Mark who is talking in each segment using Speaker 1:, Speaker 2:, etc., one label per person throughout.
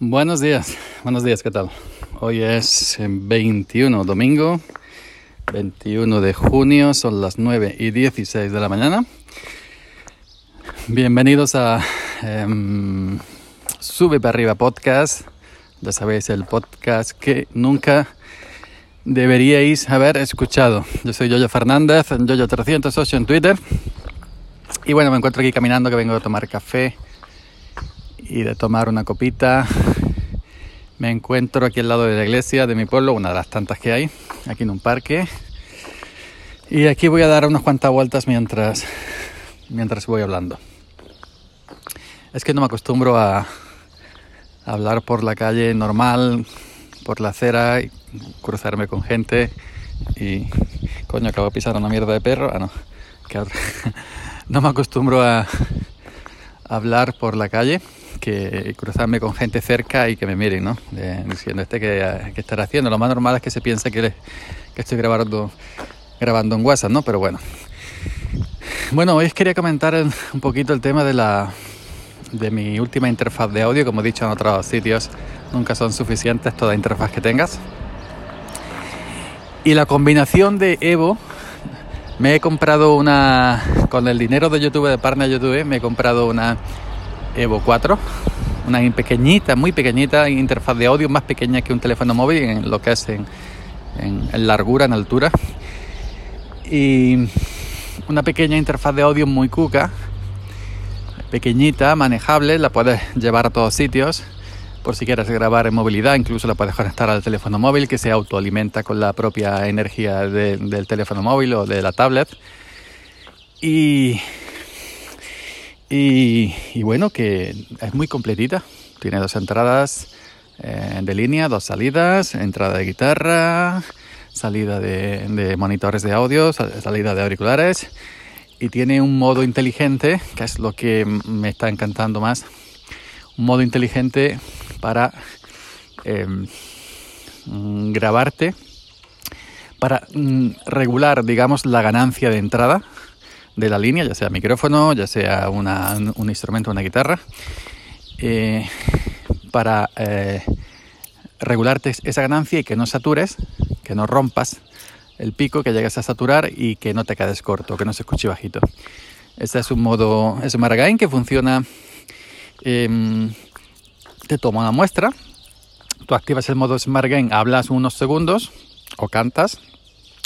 Speaker 1: Buenos días, buenos días, ¿qué tal? Hoy es 21, domingo, 21 de junio, son las 9 y 16 de la mañana. Bienvenidos a em, Sube para arriba podcast, ya sabéis, el podcast que nunca deberíais haber escuchado. Yo soy Yoyo Fernández, Yoyo308 en Twitter. Y bueno, me encuentro aquí caminando que vengo a tomar café y de tomar una copita. Me encuentro aquí al lado de la iglesia de mi pueblo, una de las tantas que hay, aquí en un parque. Y aquí voy a dar unas cuantas vueltas mientras, mientras voy hablando. Es que no me acostumbro a, hablar por la calle normal, por la acera, y cruzarme con gente y... Coño, acabo de pisar una mierda de perro. Ah, no. no me acostumbro a hablar por la calle que cruzarme con gente cerca y que me miren, ¿no? diciendo este que, que estará haciendo. Lo más normal es que se piense que, que estoy grabando, grabando en WhatsApp, ¿no? Pero bueno. Bueno, hoy quería comentar un poquito el tema de la de mi última interfaz de audio, como he dicho en otros sitios, nunca son suficientes toda interfaz que tengas. Y la combinación de Evo, me he comprado una, con el dinero de YouTube, de Partner YouTube, me he comprado una Evo 4, una pequeñita, muy pequeñita interfaz de audio, más pequeña que un teléfono móvil en lo que es en, largura, en altura. Y una pequeña interfaz de audio muy cuca, pequeñita, manejable, la puedes llevar a todos sitios por si quieres grabar en movilidad, incluso la puedes conectar al teléfono móvil que se autoalimenta con la propia energía del teléfono móvil o de la tablet. Y y, bueno, que es muy completita. Tiene dos entradas eh, de línea, dos salidas, entrada de guitarra, salida de, monitores de audio, salida de auriculares. Y tiene un modo inteligente, que es lo que me está encantando más. Un modo inteligente para em, grabarte, para mm, regular, digamos, la ganancia de entrada de la línea, ya sea micrófono, ya sea un instrumento, una guitarra, eh, para eh, regularte esa ganancia y que no satures, que no rompas el pico, que llegues a saturar y que no te quedes corto, que no se escuche bajito. Este es un modo Smart Gain que funciona. Em, te toma una muestra, tú activas el modo Smart Gain, hablas unos segundos, o cantas,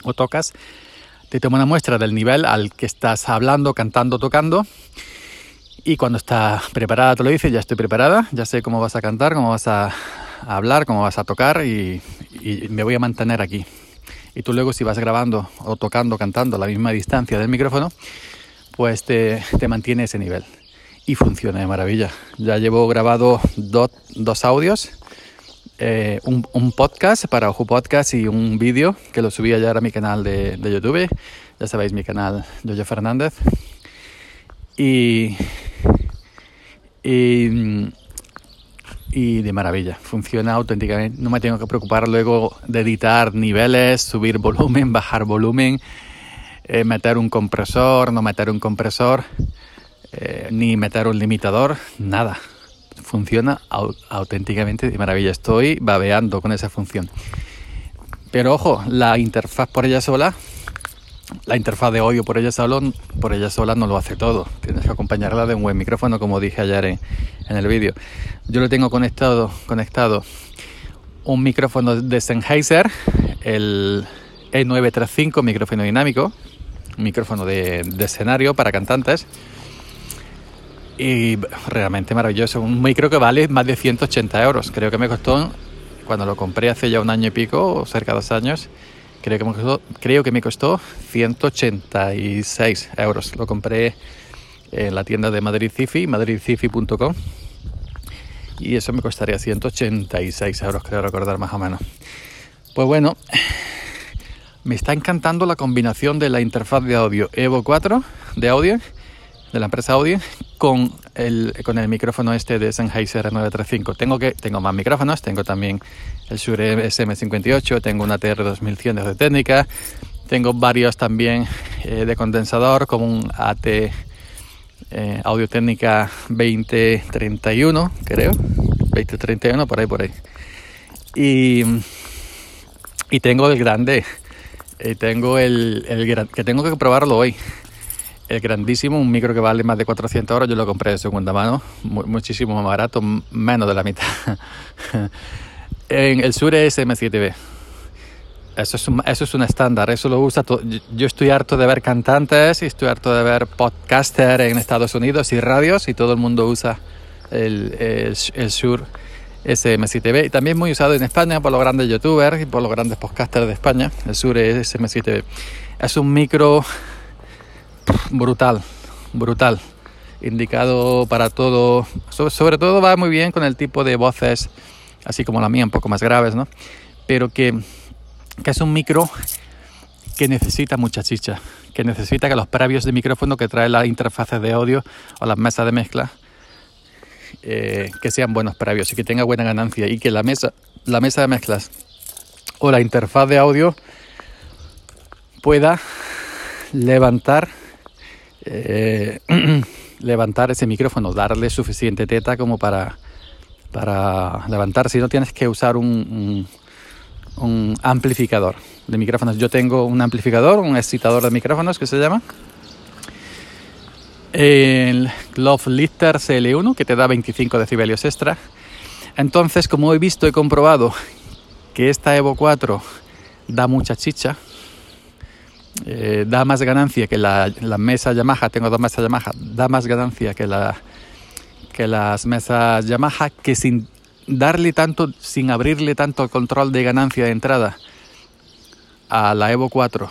Speaker 1: o tocas, te toma una muestra del nivel al que estás hablando, cantando, tocando. Y cuando está preparada te lo dice, ya estoy preparada, ya sé cómo vas a cantar, cómo vas a, hablar, cómo vas a tocar y, me voy a mantener aquí. Y tú luego si vas grabando o tocando, cantando a la misma distancia del micrófono, pues te, te mantiene ese nivel. Y funciona de maravilla. Ya llevo grabado dos audios eh, un, podcast para Ojo Podcast y un vídeo que lo subí ayer a mi canal de, YouTube. Ya sabéis, mi canal Yoyo Fernández. Y, y, de maravilla, funciona auténticamente. No me tengo que preocupar luego de editar niveles, subir volumen, bajar volumen, eh, meter un compresor, no meter un compresor, eh, ni meter un limitador, nada funciona auténticamente de maravilla. Estoy babeando con esa función. Pero ojo, la interfaz por ella sola, la interfaz de audio por ella sola, por ella sola no lo hace todo. Tienes que acompañarla de un buen micrófono, como dije ayer en, el vídeo. Yo le tengo conectado, conectado un micrófono de Sennheiser, el E935, micrófono dinámico, micrófono de escenario para cantantes y realmente maravilloso. Un micro que vale más de 180 euros. Creo que me costó, cuando lo compré hace ya un año y pico, o cerca de dos años, creo que me costó, creo que me costó 186 euros. Lo compré en la tienda de Madrid Cifi, madridcifi.com. Y eso me costaría 186 euros, creo recordar más o menos. Pues bueno, me está encantando la combinación de la interfaz de audio Evo 4 de audio de la empresa Audi con el, con el micrófono este de Sennheiser 935. Tengo, que, tengo más micrófonos, tengo también el Shure SM58, tengo una TR2100 de técnica, tengo varios también eh, de condensador como un AT eh, Audio Técnica 2031, creo, 2031, por ahí, por ahí. Y, y tengo el grande, y tengo el, el que tengo que probarlo hoy. El grandísimo, un micro que vale más de 400 euros, yo lo compré de segunda mano, muchísimo más barato, menos de la mitad. en el Sure SM7B. Eso es, un, eso es un estándar, eso lo usa todo. Yo estoy harto de ver cantantes y estoy harto de ver podcasters en Estados Unidos y radios y todo el mundo usa el, el, el Shure SM7B. Y también muy usado en España por los grandes youtubers y por los grandes podcasters de España, el Shure SM7B. Es un micro brutal, brutal, indicado para todo. Sobre, todo va muy bien con el tipo de voces, así como la mía, un poco más graves, ¿no? Pero que que es un micro que necesita mucha chicha, que necesita que los previos de micrófono que trae las interfaces de audio o las mesas de mezcla eh, que sean buenos previos y que tenga buena ganancia y que la mesa, la mesa de mezclas o la interfaz de audio pueda levantar eh, levantar ese micrófono, darle suficiente teta como para, para levantar. Si no tienes que usar un un amplificador de micrófonos. Yo tengo un amplificador, un excitador de micrófonos que se llama. El Glove Lifter CL1 que te da 25 decibelios extra. Entonces, como he visto y comprobado que esta Evo 4 da mucha chicha, eh, da más ganancia que la, la, mesa Yamaha, tengo dos mesas Yamaha, da más ganancia que, la, que las mesas Yamaha, que sin darle tanto, sin abrirle tanto el control de ganancia de entrada a la Evo 4,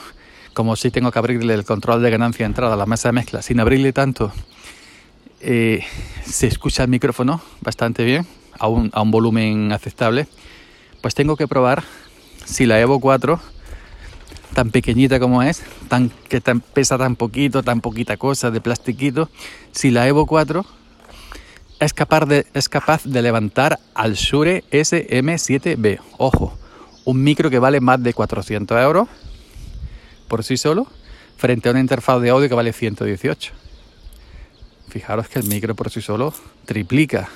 Speaker 1: como si tengo que abrirle el control de ganancia de entrada a la mesa de mezcla, sin abrirle tanto, eh, se escucha el micrófono bastante bien, a a un volumen aceptable, pues tengo que probar si la Evo 4 tan pequeñita como es, tan, que tan, pesa tan poquito, tan poquita cosa de plastiquito, si la Evo 4 es capaz de, es capaz de levantar al Shure SM7B. Ojo, un micro que vale más de 400 euros por sí solo, frente a una interfaz de audio que vale 118. Fijaros que el micro por sí solo triplica,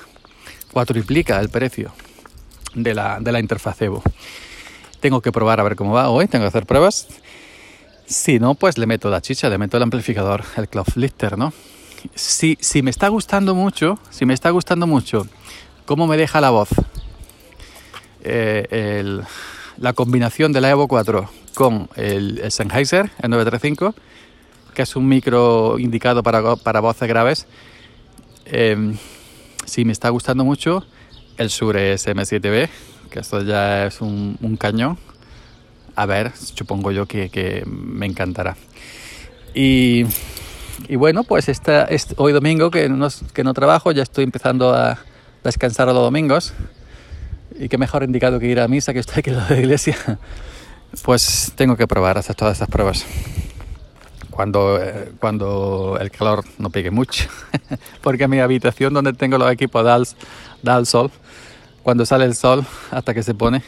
Speaker 1: cuatriplica el precio de la, de la interfaz Evo. Tengo que probar a ver cómo va hoy, tengo que hacer pruebas. Si no, pues le meto la chicha, le meto el amplificador, el Cloth Lifter, ¿no? si, si me está gustando mucho, si me está gustando mucho cómo me deja la voz, eh, la combinación de la Evo 4 con el, Sennheiser, el 935, que es un micro indicado para, para voces graves, em, si me está gustando mucho, el Shure SM7B, que esto ya es un, un cañón, a ver, supongo yo que, me encantará. Y bueno, pues esta, hoy domingo que no, trabajo, ya estoy empezando a descansar los domingos. Y qué mejor indicado que ir a misa que estoy aquí en la iglesia. Pues tengo que probar, hacer todas estas pruebas. Cuando, eh, cuando el calor no pegue mucho. Porque mi habitación donde tengo los equipos da al sol. Cuando sale el sol hasta que se pone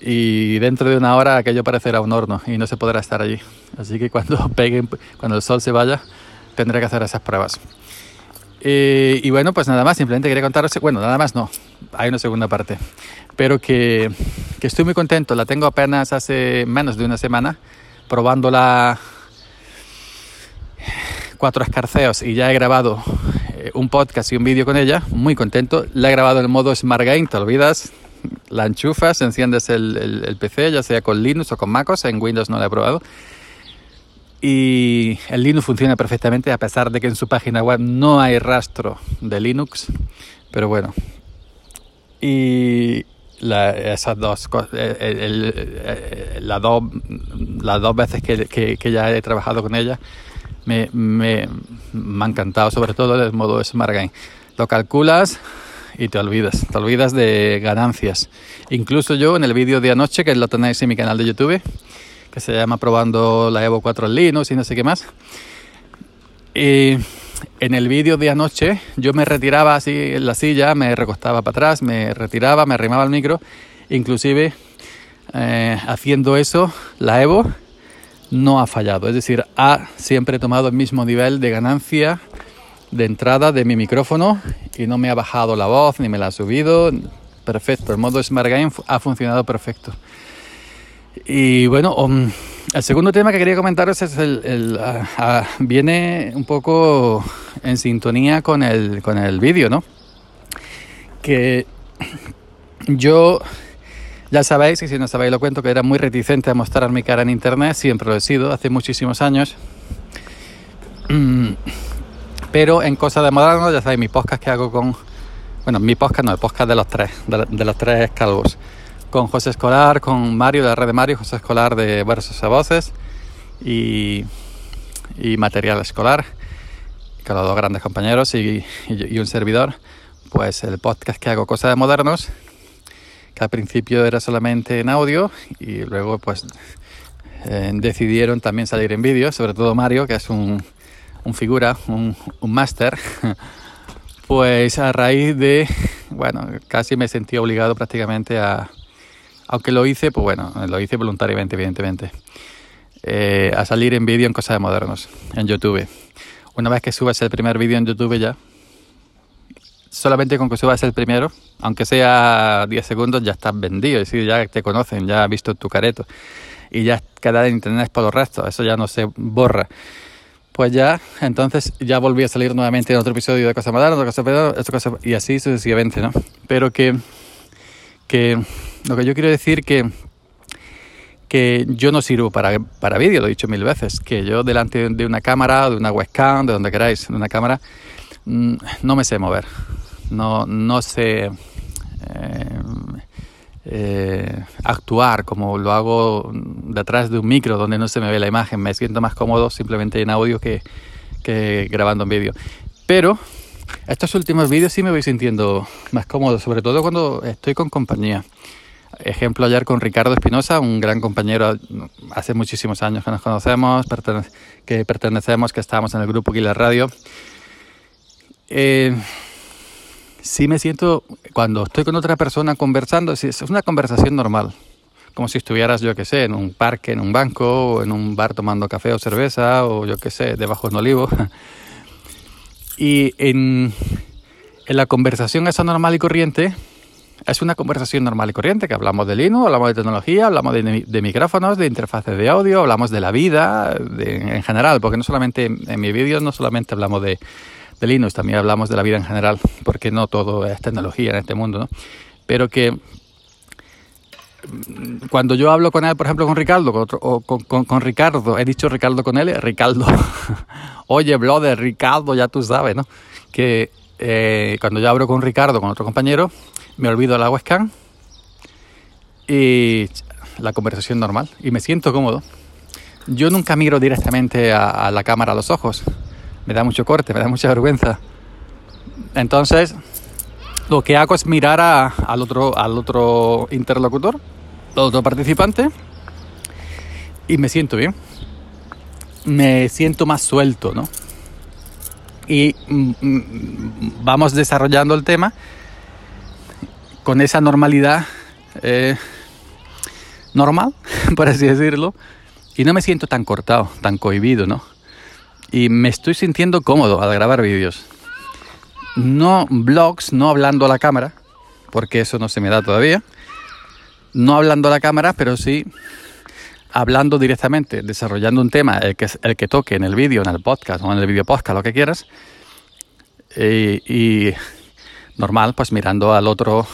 Speaker 1: y dentro de una hora aquello parecerá un horno y no se podrá estar allí. Así que cuando peguen, cuando el sol se vaya, tendré que hacer esas pruebas. y bueno, pues nada más, simplemente quería contaros, bueno, nada más no, hay una segunda parte, pero que, que estoy muy contento, la tengo apenas hace menos de una semana, probándola cuatro escarceos y ya he grabado eh, un podcast y un vídeo con ella, muy contento, la he grabado en modo Smart Game, te olvidas, la enchufas, enciendes el, el, PC, ya sea con Linux o con MacOS, en Windows no la he probado, y el Linux funciona perfectamente a pesar de que en su página web no hay rastro de Linux, pero bueno. Y esas dos las dos las dos veces que, que, ya he trabajado con ella me, me, ha encantado, sobre todo el modo Smart Game. Lo calculas y te olvidas, te olvidas de ganancias. Incluso yo en el vídeo de anoche, que lo tenéis en mi canal de YouTube, que se llama Probando la Evo 4 en Linux y no sé qué más. En el vídeo de anoche yo me retiraba así en la silla, me recostaba para atrás, me retiraba, me arrimaba el micro, inclusive eh, haciendo eso, la Evo no ha fallado, es decir, ha siempre tomado el mismo nivel de ganancia de entrada de mi micrófono y no me ha bajado la voz ni me la ha subido, perfecto. El modo Smart Game ha funcionado perfecto. Y bueno, um, el segundo tema que quería comentaros es el, ah, ah, viene un poco en sintonía con el, con el vídeo, ¿no? Que yo ya sabéis, y si no sabéis lo cuento, que era muy reticente a mostrar mi cara en internet, siempre lo he sido, hace muchísimos años. Mm, pero en Cosas de Moderno, ya sabéis, mi podcast que hago con. Bueno, mi podcast no, el podcast de los tres, de, los tres calvos. Con José Escolar, con Mario de la red de Mario, José Escolar de Versos a Voces y, y Material Escolar, con los dos grandes compañeros y, y un servidor. Pues el podcast que hago Cosas de Modernos al principio era solamente en audio y luego pues eh, decidieron también salir en vídeo, sobre todo Mario, que es un, figura, un, un máster. pues a raíz de, bueno, casi me sentí obligado prácticamente a, aunque lo hice, pues bueno, lo hice voluntariamente, evidentemente, eh, a salir en vídeo en Cosas de Modernos, en YouTube. Una vez que subas el primer vídeo en YouTube ya, solamente con que subas el primero, aunque sea 10 segundos, ya estás vendido, es decir, ya te conocen, ya has visto tu careto y ya queda en internet por los restos, eso ya no se borra. Pues ya, entonces ya volví a salir nuevamente en otro episodio de Cosa Madara, otra cosa, y así sucesivamente, ¿no? Pero que, que lo que yo quiero decir que que yo no sirvo para, para vídeo, lo he dicho mil veces, que yo delante de una cámara, de una webcam, de donde queráis, de una cámara, no me sé mover no, no sé eh, eh, actuar como lo hago detrás de un micro donde no se me ve la imagen. Me siento más cómodo simplemente en audio que, grabando en vídeo. Pero estos últimos vídeos sí me voy sintiendo más cómodo, sobre todo cuando estoy con compañía. Ejemplo ayer con Ricardo Espinosa, un gran compañero hace muchísimos años que nos conocemos, que pertenecemos, que estábamos en el grupo Killer Radio. Eh, sí me siento, cuando estoy con otra persona conversando, es una conversación normal, como si estuvieras, yo qué sé, en un parque, en un banco, o en un bar tomando café o cerveza, o yo qué sé, debajo de un olivo. Y en, la conversación esa normal y corriente, es una conversación normal y corriente, que hablamos de Linux, hablamos de tecnología, hablamos de, micrófonos, de interfaces de audio, hablamos de la vida en general, porque no solamente en mi vídeo no solamente hablamos de, de Linux, también hablamos de la vida en general, porque no todo es tecnología en este mundo, ¿no? Pero que mm, cuando yo hablo con él, por ejemplo, con Ricardo, con, o con, Ricardo, he dicho Ricardo con él, Ricardo, oye, de Ricardo, ya tú sabes, ¿no? Que eh, cuando yo hablo con Ricardo, con otro compañero, me olvido la webcam y la conversación normal y me siento cómodo. Yo nunca miro directamente a la cámara a los ojos me da mucho corte, me da mucha vergüenza. Entonces, lo que hago es mirar al, otro, al otro interlocutor, al otro participante, y me siento bien. Me siento más suelto, ¿no? Y mm, mm, vamos desarrollando el tema con esa normalidad eh, normal, por así decirlo, y no me siento tan cortado, tan cohibido, ¿no? Y me estoy sintiendo cómodo al grabar vídeos. No blogs, no hablando a la cámara, porque eso no se me da todavía. No hablando a la cámara, pero sí hablando directamente, desarrollando un tema, el que, el que toque en el vídeo, en el podcast o en el vídeo podcast, lo que quieras. Y, normal, pues mirando al otro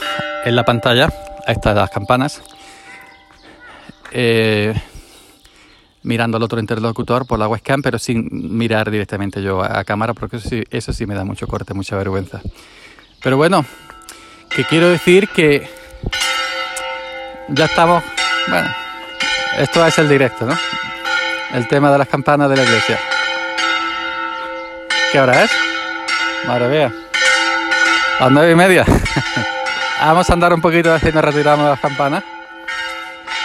Speaker 1: en la pantalla, a estas las campanas. Eh, mirando al otro interlocutor por la webcam, pero sin mirar directamente yo a, cámara, porque eso sí, eso sí me da mucho corte, mucha vergüenza. Pero bueno, que quiero decir que ya estamos, bueno, esto es el directo, ¿no? El tema de las campanas de la iglesia. ¿Qué hora es? Madre mía. Las nueve y media. Vamos a andar un poquito así nos retiramos las campanas.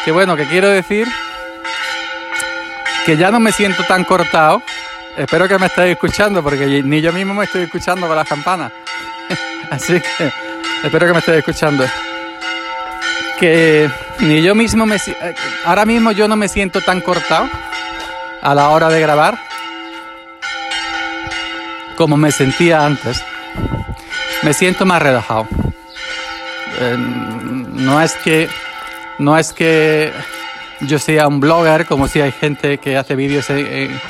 Speaker 1: Que bueno, que quiero decir que ya no me siento tan cortado. Espero que me estéis escuchando porque ni yo mismo me estoy escuchando con las campanas. Así que espero que me estéis escuchando. Que ni yo mismo me... Ahora mismo yo no me siento tan cortado a la hora de grabar como me sentía antes. Me siento más relajado. Eh, no es que no es que yo sea un blogger, como si hay gente que hace vídeos en,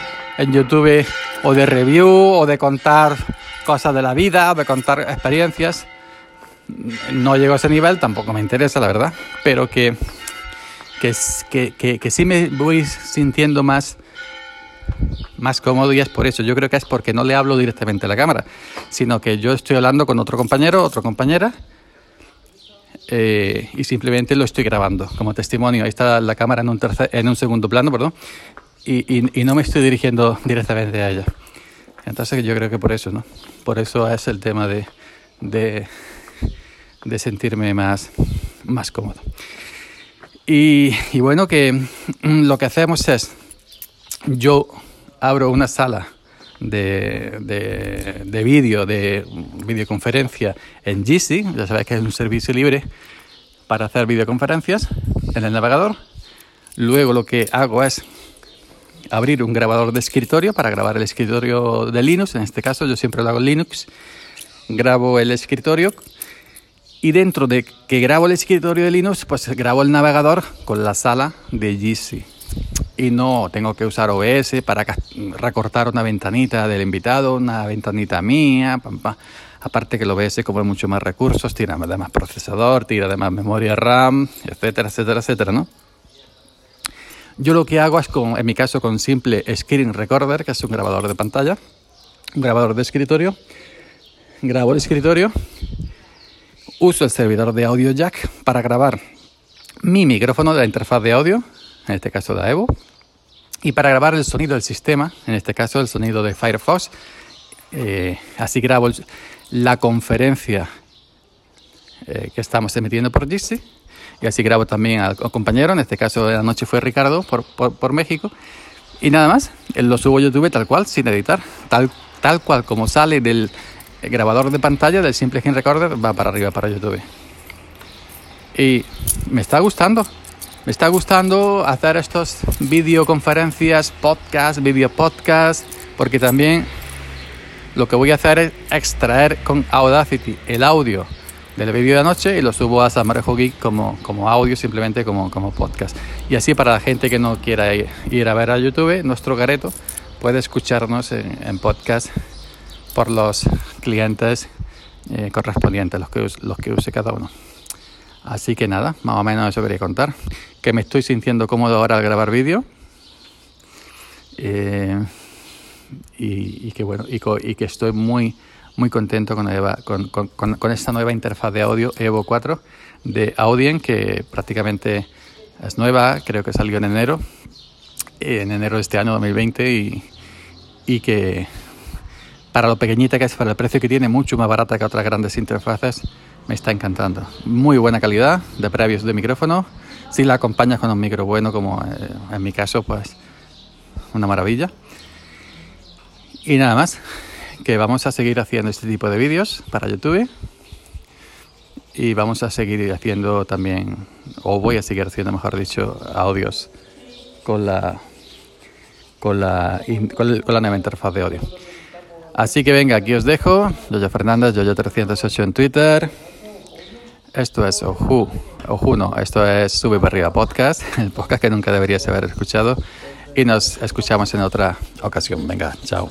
Speaker 1: YouTube o de review o de contar cosas de la vida, de contar experiencias. No llego a ese nivel, tampoco me interesa, la verdad, pero que, que, que, que sí me voy sintiendo más más cómodo y es por eso. Yo creo que es porque no le hablo directamente a la cámara, sino que yo estoy hablando con otro compañero, otra compañera, eh, y simplemente lo estoy grabando como testimonio. Ahí está la cámara en un, en un segundo plano, perdón, y, no me estoy dirigiendo directamente a ella. Entonces yo creo que por eso, ¿no? Por eso es el tema de, de, de sentirme más, más cómodo. Y, y bueno, que mm, lo que hacemos es, yo abro una sala de, de, de vídeo, de videoconferencia en Jitsi, ya sabéis que es un servicio libre para hacer videoconferencias en el navegador. Luego lo que hago es abrir un grabador de escritorio para grabar el escritorio de Linux, en este caso yo siempre lo hago en Linux, grabo el escritorio y dentro de que grabo el escritorio de Linux, pues grabo el navegador con la sala de Jitsi y no tengo que usar OBS para recortar una ventanita del invitado, una ventanita mía. Aparte que el OBS come mucho más recursos, tira de más procesador, tira de más memoria RAM, etcétera, etcétera, etcétera, ¿no? Yo lo que hago es, con, en mi caso, con simple Screen Recorder, que es un grabador de pantalla, un grabador de escritorio. Grabo el escritorio, uso el servidor de audio jack para grabar mi micrófono de la interfaz de audio, en este caso de Evo, y para grabar el sonido del sistema, en este caso el sonido de Firefox, eh, así grabo la conferencia eh, que estamos emitiendo por Jitsi y así grabo también al, compañero, en este caso de la noche fue Ricardo por, por, México. Y nada más, lo subo a YouTube tal cual, sin editar, tal, tal cual como sale del grabador de pantalla del Simple Screen Recorder, va para arriba para YouTube. Y me está gustando, me está gustando hacer estos videoconferencias, podcast, video podcast, porque también lo que voy a hacer es extraer con Audacity el audio del vídeo de noche y lo subo a Samarejo Geek como, como audio, simplemente como, como podcast. Y así para la gente que no quiera ir a ver a YouTube, nuestro gareto puede escucharnos en, podcast por los clientes eh, correspondientes, los que, los que use cada uno. Así que nada, más o menos eso quería contar. Que me estoy sintiendo cómodo ahora al grabar vídeo. Eh, y, que bueno, y, que estoy muy muy contento con, con, esta nueva interfaz de audio Evo 4 de Audien que prácticamente es nueva, creo que salió en enero, en enero de este año 2020 y, y que para lo pequeñita que es, para el precio que tiene, mucho más barata que otras grandes interfaces, me está encantando. Muy buena calidad de previos de micrófono. Si la acompañas con un micro bueno, como eh, en mi caso, pues una maravilla. Y nada más, que vamos a seguir haciendo este tipo de vídeos para YouTube. Y vamos a seguir haciendo también, o voy a seguir haciendo, mejor dicho, audios con la, con la, con la nueva interfaz de audio. Así que venga, aquí os dejo. Yoyo Fernández, Yoyo308 en Twitter. Esto es Oju, Oju no, esto es Sube para arriba podcast, el podcast que nunca deberías haber escuchado. Y nos escuchamos en otra ocasión. Venga, chao.